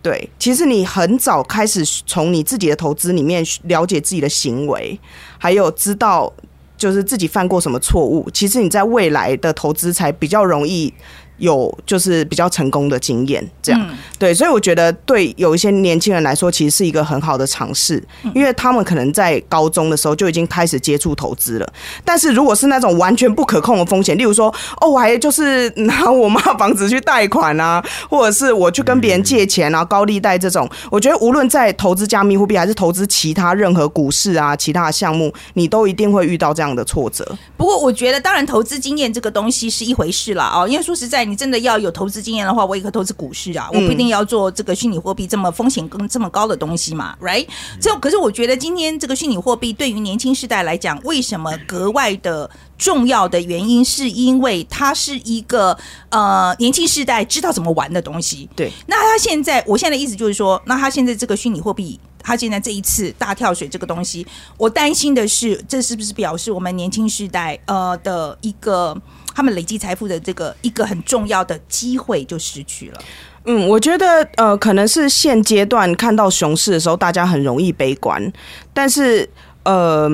对，其实你很早开始从你自己的投资里面了解自己的行为，还有知道就是自己犯过什么错误，其实你在未来的投资才比较容易有就是比较成功的经验。这样、对，所以我觉得对有一些年轻人来说，其实是一个很好的尝试，因为他们可能在高中的时候就已经开始接触投资了。但是如果是那种完全不可控的风险，例如说，哦，我还就是拿我妈房子去贷款啊，或者是我去跟别人借钱啊，高利贷这种，我觉得无论在投资加密货币还是投资其他任何股市啊、其他的项目，你都一定会遇到这样的挫折。不过我觉得，当然投资经验这个东西是一回事啦，哦，因为说实在，你真的要有投资经验的话，我也可以投资股市啊，我不一定要做这个虚拟货币这么风险跟这么高的东西嘛，right？这可是我觉得今天这个虚拟货币对于年轻世代来讲，为什么格外的重要的原因，是因为它是一个呃年轻世代知道怎么玩的东西。对，那他现在，我现在的意思就是说，那他现在这个虚拟货币，他现在这一次大跳水这个东西，我担心的是，这是不是表示我们年轻世代呃的一个他们累积财富的这个一个很重要的机会就失去了？嗯，我觉得呃，可能是现阶段看到熊市的时候，大家很容易悲观，但是呃，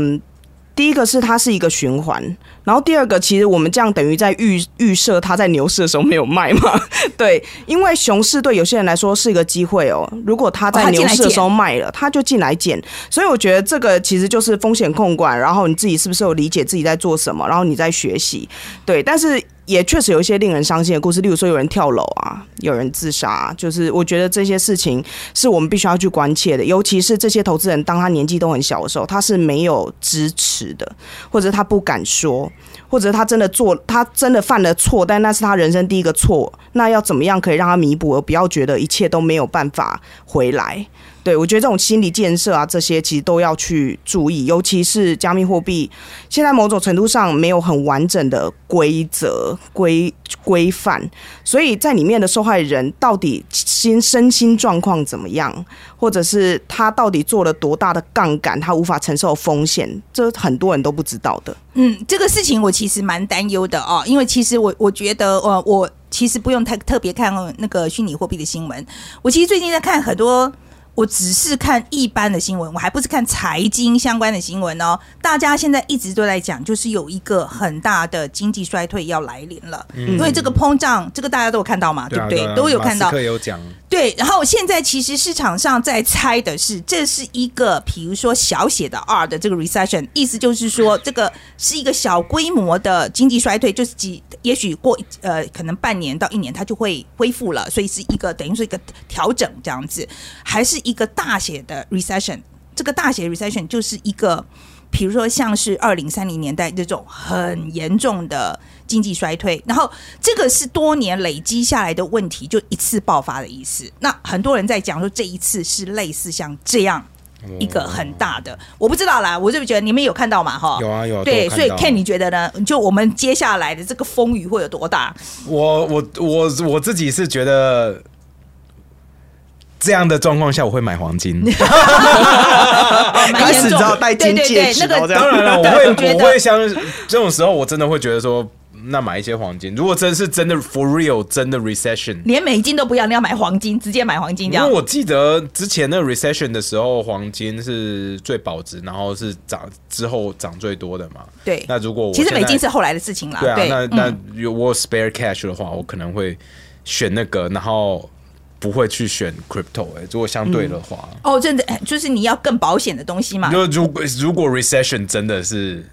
第一个是它是一个循环，然后第二个其实我们这样等于在预预设它在牛市的时候没有卖嘛，<laughs> 对，因为熊市对有些人来说是一个机会哦，如果他在牛市的时候卖了，他就进来捡，所以我觉得这个其实就是风险控管，然后你自己是不是有理解自己在做什么，然后你在学习，对，但是。也确实有一些令人伤心的故事，例如说有人跳楼啊，有人自杀，就是我觉得这些事情是我们必须要去关切的。尤其是这些投资人，当他年纪都很小的时候，他是没有支持的，或者他不敢说，或者他真的做，他真的犯了错，但那是他人生第一个错，那要怎么样可以让他弥补，而不要觉得一切都没有办法回来？对，我觉得这种心理建设啊，这些其实都要去注意，尤其是加密货币，现在某种程度上没有很完整的规则规规范，所以在里面的受害人到底心身心状况怎么样，或者是他到底做了多大的杠杆，他无法承受风险，这很多人都不知道的。嗯，这个事情我其实蛮担忧的哦，因为其实我我觉得，呃，我其实不用太特别看那个虚拟货币的新闻，我其实最近在看很多。我只是看一般的新闻，我还不是看财经相关的新闻哦。大家现在一直都在讲，就是有一个很大的经济衰退要来临了，因为这个通胀，这个大家都有看到嘛，对不对？都有看到。有讲。对，然后现在其实市场上在猜的是，这是一个比如说小写的 R 的这个 recession，意思就是说这个是一个小规模的经济衰退，就是几也许过呃可能半年到一年它就会恢复了，所以是一个等于是一个调整这样子，还是一个大写的 recession？这个大写 recession 就是一个。比如说，像是二零三零年代这种很严重的经济衰退，然后这个是多年累积下来的问题，就一次爆发的意思。那很多人在讲说，这一次是类似像这样一个很大的，我不知道啦，我就觉得你们有看到嘛？哈，有啊有啊。对，所以 Ken，你觉得呢？就我们接下来的这个风雨会有多大？我我我我自己是觉得。这样的状况下，我会买黄金。<laughs> 开始知道戴金戒指，<laughs> 当然了，我会我会像这种时候，我真的会觉得说，那买一些黄金。如果真是真的 for real，真的 recession，连美金都不要，你要买黄金，直接买黄金。因为我记得之前那 recession 的时候，黄金是最保值，然后是涨之后涨最多的嘛。对。那如果我其实美金是后来的事情啦。对啊，那那有我 spare cash 的话，我可能会选那个，然后。不会去选 crypto 哎，如果相对的话，哦，真的就是你要更保险的东西嘛。就如果如果 recession 真的是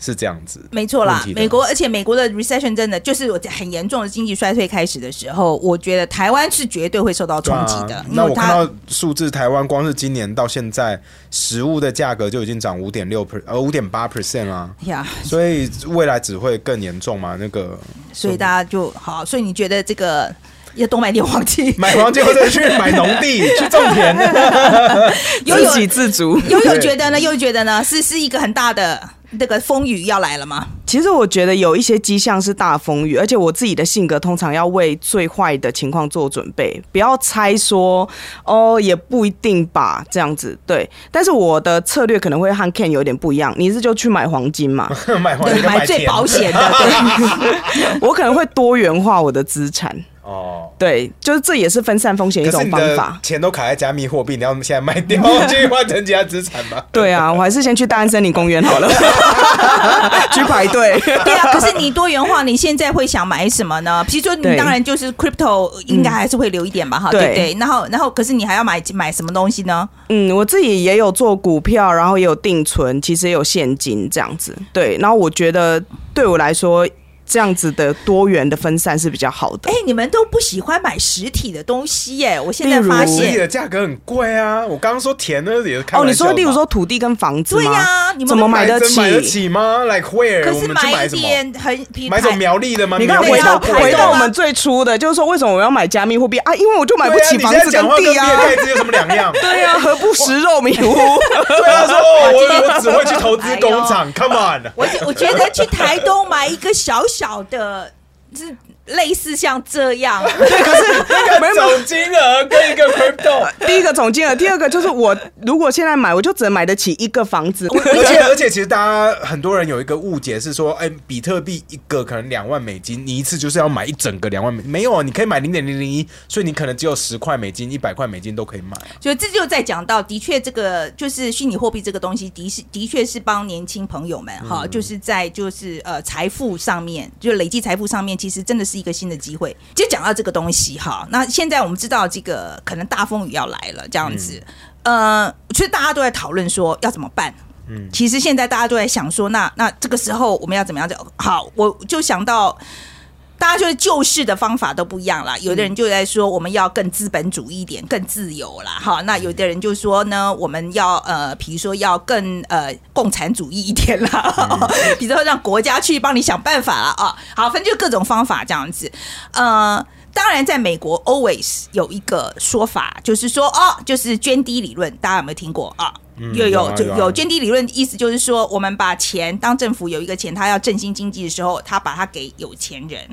是这样子，没错啦，美国，而且美国的 recession 真的就是我很严重的经济衰退开始的时候，我觉得台湾是绝对会受到冲击的。那我看到数字，台湾光是今年到现在，食物的价格就已经涨五点六 per 呃五点八 percent 啊，呀，所以未来只会更严重嘛？那个，所以大家就好，所以你觉得这个？要多买点黄金，买黄金或者去买农地去种田，<laughs> 自给自足。悠悠觉得呢？又觉得呢？是是一个很大的那个风雨要来了吗？其实我觉得有一些迹象是大风雨，而且我自己的性格通常要为最坏的情况做准备，不要猜说哦，也不一定吧，这样子对。但是我的策略可能会和 Ken 有点不一样，你是就去买黄金嘛？买黄金买最保险的。<laughs> 我可能会多元化我的资产。哦，对，就是这也是分散风险一种方法。钱都卡在加密货币，你要现在卖掉，<laughs> 去换成其他资产吗？对啊，我还是先去大安森林公园好了，<laughs> 去排队。对啊，可是你多元化，你现在会想买什么呢？比如说，你当然就是 crypto，应该还是会留一点吧？哈，对对。然后，然后，可是你还要买买什么东西呢？嗯，我自己也有做股票，然后也有定存，其实也有现金这样子。对，然后我觉得对我来说。这样子的多元的分散是比较好的。哎，你们都不喜欢买实体的东西耶？我现在发现实体的价格很贵啊。我刚刚说田呢也是开哦，你说例如说土地跟房子对呀，你们怎么买得起？买得起吗？Like where？可是买一点很买种苗栗的吗？你看回到回到我们最初的，就是说为什么我要买加密货币啊？因为我就买不起房子跟地啊。盖子有什么两样？<laughs> 对呀，何不食肉糜糊？对啊，说我我只会去投资工厂。Come on，我我觉得去台东买一个小小小的，是类似像这样，<laughs> 对，可是没有没有总金额跟一个 crypto，第一个总金额，第二个就是我如果现在买，我就只能买得起一个房子。而且而且，其实大家很多人有一个误解是说，哎，比特币一个可能两万美金，你一次就是要买一整个两万美，没有啊，你可以买零点零零一，所以你可能只有十块美金、一百块美金都可以买啊。所以这就在讲到，的确这个就是虚拟货币这个东西，的是的确是帮年轻朋友们哈，就是在就是呃财富上面，就累积财富上面，其实真的是一个新的机会。就讲到这个东西哈，那现在我们知道这个可能大风雨要来了，这样子，呃，其实大家都在讨论说要怎么办。嗯，其实现在大家都在想说，那那这个时候我们要怎么样？就好，我就想到。大家就是救市的方法都不一样啦。有的人就在说我们要更资本主义一点，更自由啦。哈。那有的人就说呢，我们要呃，比如说要更呃共产主义一点啦，<laughs> 比如说让国家去帮你想办法了啊。好，反正就各种方法这样子。呃，当然，在美国 always 有一个说法，就是说哦，就是捐低理论，大家有没有听过啊？有有就有捐低理论，意思就是说，我们把钱当政府有一个钱，他要振兴经济的时候，他把它给有钱人。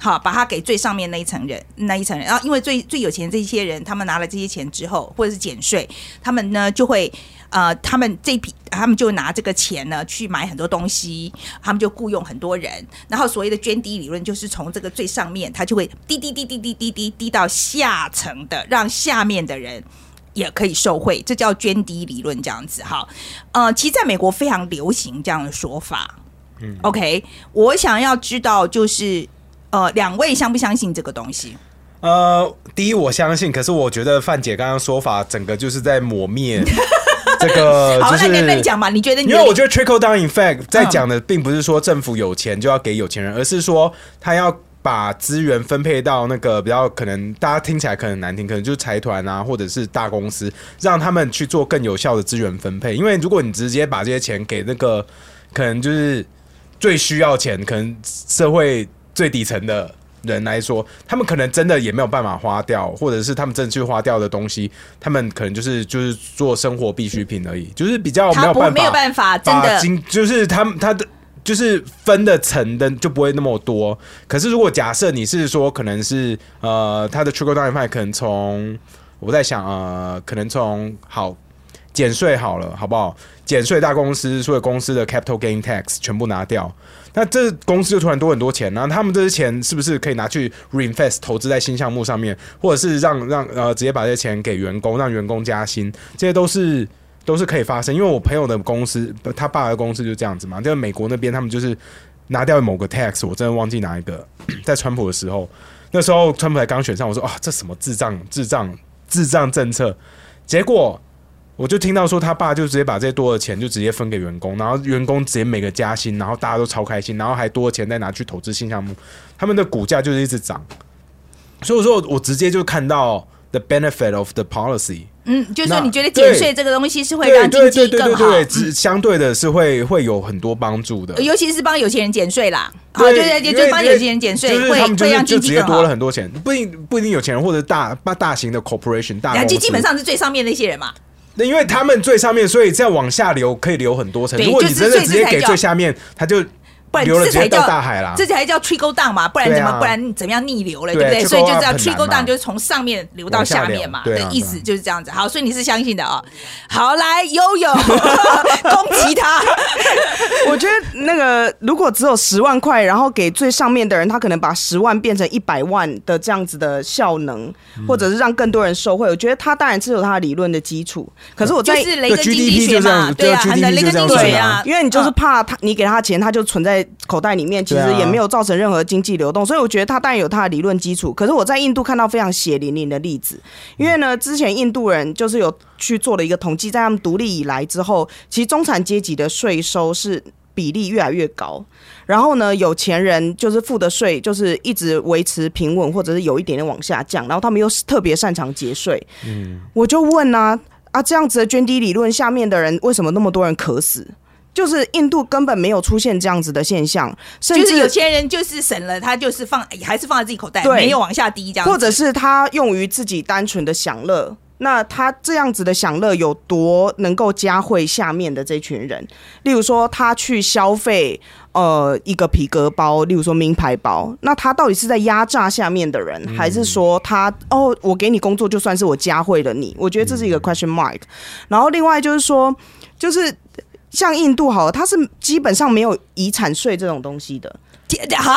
好，把它给最上面那一层人，那一层人，然后因为最最有钱这些人，他们拿了这些钱之后，或者是减税，他们呢就会，呃，他们这批，他们就拿这个钱呢去买很多东西，他们就雇佣很多人，然后所谓的捐低理论就是从这个最上面，他就会滴滴滴滴滴滴滴滴到下层的，让下面的人也可以受惠，这叫捐低理论这样子。哈，呃，其实在美国非常流行这样的说法。嗯，OK，我想要知道就是。呃，两位相不相信这个东西？呃，第一我相信，可是我觉得范姐刚刚说法，整个就是在抹灭 <laughs> 这个。好，那你跟讲嘛？你觉得？因为我觉得 trickle down effect 在讲的，并不是说政府有钱就要给有钱人，而是说他要把资源分配到那个比较可能大家听起来可能难听，可能就是财团啊，或者是大公司，让他们去做更有效的资源分配。因为如果你直接把这些钱给那个可能就是最需要钱，可能社会。最底层的人来说，他们可能真的也没有办法花掉，或者是他们真的去花掉的东西，他们可能就是就是做生活必需品而已，就是比较没有办法，没有办法真的，就是他们他的就是分的层的就不会那么多。可是如果假设你是说，可能是呃，他的 trickle down effect 可能从我在想呃，可能从好减税好了，好不好？减税大公司所有公司的 capital gain tax 全部拿掉。那这公司就突然多很多钱，然后他们这些钱是不是可以拿去 reinvest 投资在新项目上面，或者是让让呃直接把这些钱给员工，让员工加薪，这些都是都是可以发生。因为我朋友的公司，他爸的公司就这样子嘛，就是美国那边他们就是拿掉某个 tax，我真的忘记哪一个，<clears throat> 在川普的时候，那时候川普才刚选上，我说啊，这什么智障智障智障政策，结果。我就听到说，他爸就直接把这些多的钱就直接分给员工，然后员工直接每个加薪，然后大家都超开心，然后还多的钱再拿去投资新项目，他们的股价就是一直涨。所以说，我直接就看到 the benefit of the policy。嗯，就是说你觉得减税这个东西是会让经济更好？对，相对的是会会有很多帮助的，尤其是帮有钱人减税啦。啊对对对，就帮有钱人减税，会会让经济更好。多了很多钱，不一定不一定有钱人或者大大大型的 corporation 大，基基本上是最上面那些人嘛。那因为他们最上面，所以再往下流可以流很多层。如果你真的直接给最下面，他就。不然这才叫大海啦，这才叫 trickle down 嘛，不然怎么不然怎么样逆流了，对不对？所以就叫 trickle down，就是从上面流到下面嘛，的意思就是这样子。好，所以你是相信的哦。好，来悠悠 <laughs> 攻击他。我觉得那个如果只有十万块，然后给最上面的人，他可能把十万变成一百万的这样子的效能，或者是让更多人受惠。我觉得他当然是有他的理论的基础。可是我在是雷根经济学嘛，对啊，雷根经济学啊，因为你就是怕他，你给他钱，他就存在。口袋里面其实也没有造成任何经济流动，所以我觉得他当然有他的理论基础。可是我在印度看到非常血淋淋的例子，因为呢，之前印度人就是有去做了一个统计，在他们独立以来之后，其实中产阶级的税收是比例越来越高，然后呢，有钱人就是付的税就是一直维持平稳，或者是有一点点往下降，然后他们又是特别擅长节税。嗯，我就问啊啊，这样子的捐低理论下面的人，为什么那么多人渴死？就是印度根本没有出现这样子的现象，甚至有些人就是省了，他就是放还是放在自己口袋，没有往下滴这样，或者是他用于自己单纯的享乐，那他这样子的享乐有多能够加惠下面的这群人？例如说，他去消费呃一个皮革包，例如说名牌包，那他到底是在压榨下面的人，还是说他哦，我给你工作就算是我加惠了你？我觉得这是一个 question mark。然后另外就是说，就是像印度好了，它是基本上没有遗产税这种东西的。哈，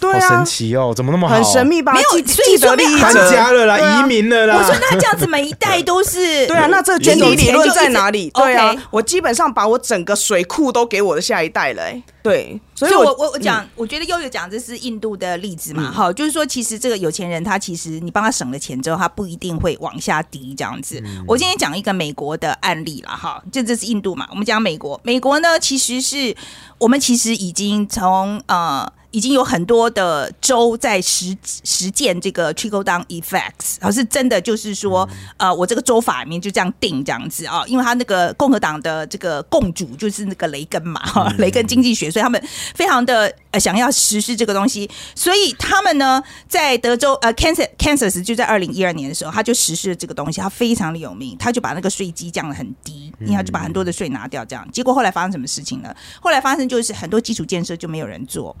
对啊好神，奇哦，怎么那么好？很神秘吧？没有既所以说搬家了啦，啊移民了啦我说。那这样子每一代都是 <laughs> 对啊，那这原原理理论在哪里？对啊我基本上把我整个水库都给我的下一代了、欸。对，所以我我我我讲，我觉得悠悠讲这是印度的例子嗯嘛，哈，就是说其实这个有钱人他其实你帮他省了钱之后，他不一定会往下低这样子。嗯我今天讲一个美国的案例了哈，这这是印度嘛，我们讲美国，美国呢其实是我们其实已经从呃。已经有很多的州在实实践这个 trickle down effects，而是真的就是说，呃，我这个州法里面就这样定这样子啊，因为他那个共和党的这个共主就是那个雷根嘛，哈、雷根经济学，所以他们非常的呃想要实施这个东西，所以他们呢在德州呃 Kansas Kansas 就在二零一二年的时候，他就实施了这个东西，他非常的有名，他就把那个税基降得很低，因为他就把很多的税拿掉，这样，结果后来发生什么事情呢？后来发生就是很多基础建设就没有人做。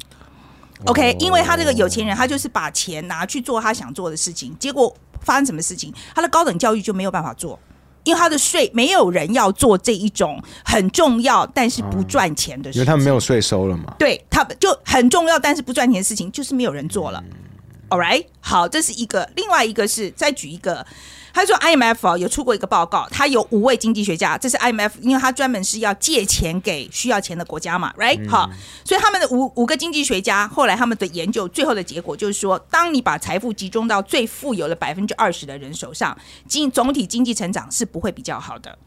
OK，因为他这个有钱人，他就是把钱拿去做他想做的事情，结果发生什么事情？他的高等教育就没有办法做，因为他的税没有人要做这一种很重要但是不赚钱的事情。因为他们没有税收了嘛。对他们就很重要，但是不赚钱的事情就是没有人做了。All right，好，这是一个，另外一个是再举一个，他说 IMF 啊有出过一个报告，他有五位经济学家，这是 IMF，因为他专门是要借钱给需要钱的国家嘛，right？、好，所以他们的五五个经济学家后来他们的研究最后的结果就是说，当你把财富集中到最富有的百分之二十的人手上，经总体经济成长是不会比较好的。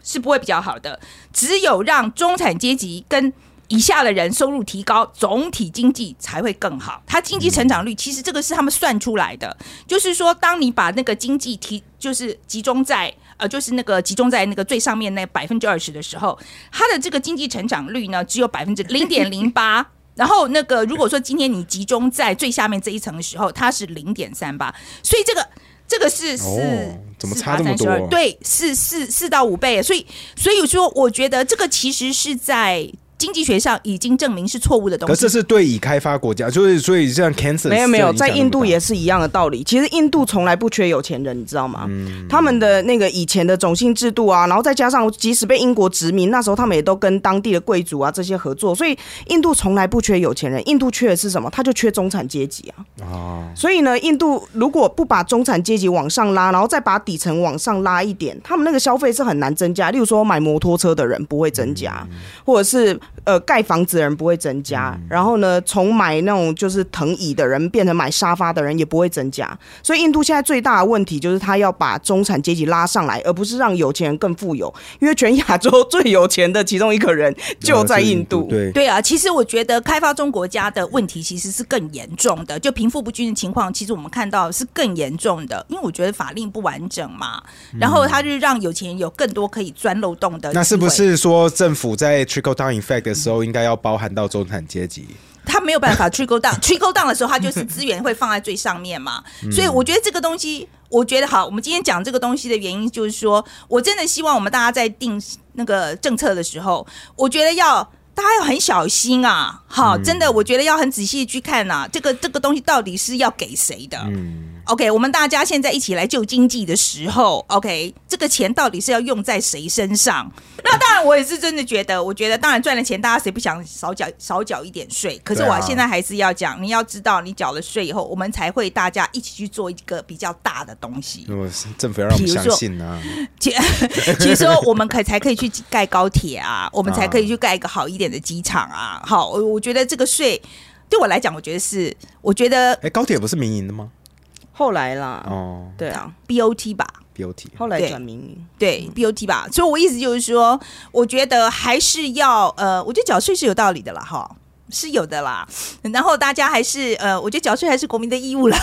是不会比较好的。只有让中产阶级跟以下的人收入提高，总体经济才会更好。它经济成长率其实这个是他们算出来的，就是说，当你把那个经济提就是集中在呃，就是那个集中在那个最上面那百分之二十的时候，它的这个经济成长率呢只有百分之零点零八。然后那个，如果说今天你集中在最下面这一层的时候，它是零点三八，所以这个这个是四、哦怎么4差这么多对，是四四到五倍，所以所以说，我觉得这个其实是在经济学上已经证明是错误的东西。可是这是对已开发国家，就是所以像 Kansas 没有没有，在印度也是是一样的道理。其实印度从来不缺有钱人，你知道吗？嗯他们的那个以前的种姓制度啊，然后再加上即使被英国殖民，那时候他们也都跟当地的贵族啊这些合作，所以印度从来不缺有钱人。印度缺的是什么？他就缺中产阶级啊。哦，所以呢，印度如果不把中产阶级往上拉，然后再把底层往上拉一点，他们那个消费是很难增加。例如说，买摩托车的人不会增加，或者是呃盖房子的人不会增加。然后呢，从买那种就是藤椅的人变成买沙发的人也不会增加。所以印度现在最大的问题就是他要把中产阶级拉上来，而不是让有钱人更富有。因为全亚洲 <laughs> 最有钱的其中一个人就在印度。对，对啊，其实我觉得开发中国家的问题其实是更严重的，就贫富不均的情况，其实我们看到是更严重的，因为我觉得法令不完整嘛，然后他就让有钱人有更多可以钻漏洞的。那是不？是说政府在 trickle down effect 的时候，应该要包含到中产阶级？他没有办法 trickle down，trickle <laughs> down 的时候，他就是资源会放在最上面嘛。所以我觉得这个东西，我觉得好。我们今天讲这个东西的原因，就是说我真的希望我们大家在定那个政策的时候，我觉得要大家要很小心啊。好，真的，我觉得要很仔细去看啊，这个这个东西到底是要给谁的。嗯，OK，我们大家现在一起来救经济的时候，OK，这个钱到底是要用在谁身上？那当然，我也是真的觉得，我觉得当然赚了钱，大家谁不想少缴少缴一点税？可是我现在还是要讲，你要知道，你缴了税以后，我们才会大家一起去做一个比较大的东西。如果是政府要让我们相信啊，其其实 <laughs> 说我们可才可以去盖高铁啊，我们才可以去盖一个好一点的机场啊。好，我我觉得这个税对我来讲，我觉得是，我觉得哎，高铁不是民营的吗？后来啦，哦对啊，BOT 吧。，BOT 后来对转民营。对 BOT 吧，所以我意思就是说，我觉得还是要呃，我觉得缴税是有道理的啦，哈。是有的啦，然后大家还是呃，我觉得缴税还是国民的义务啦。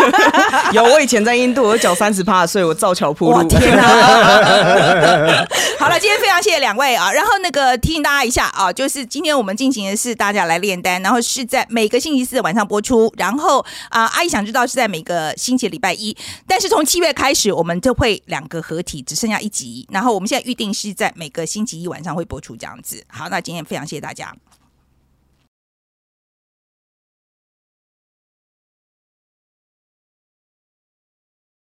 <laughs> 有，我以前在印度，我缴三十趴的税，我造桥铺路。哇天哪！<laughs> 好了，今天非常谢谢两位啊，然后那个提醒大家一下啊，就是今天我们进行的是大家来炼丹，然后是在每个星期四的晚上播出，然后啊，阿姨想知道是在每个星期的礼拜一，但是从七月开始我们就会两个合体，只剩下一集，然后我们现在预定是在每个星期一晚上会播出这样子。好，那今天非常谢谢大家。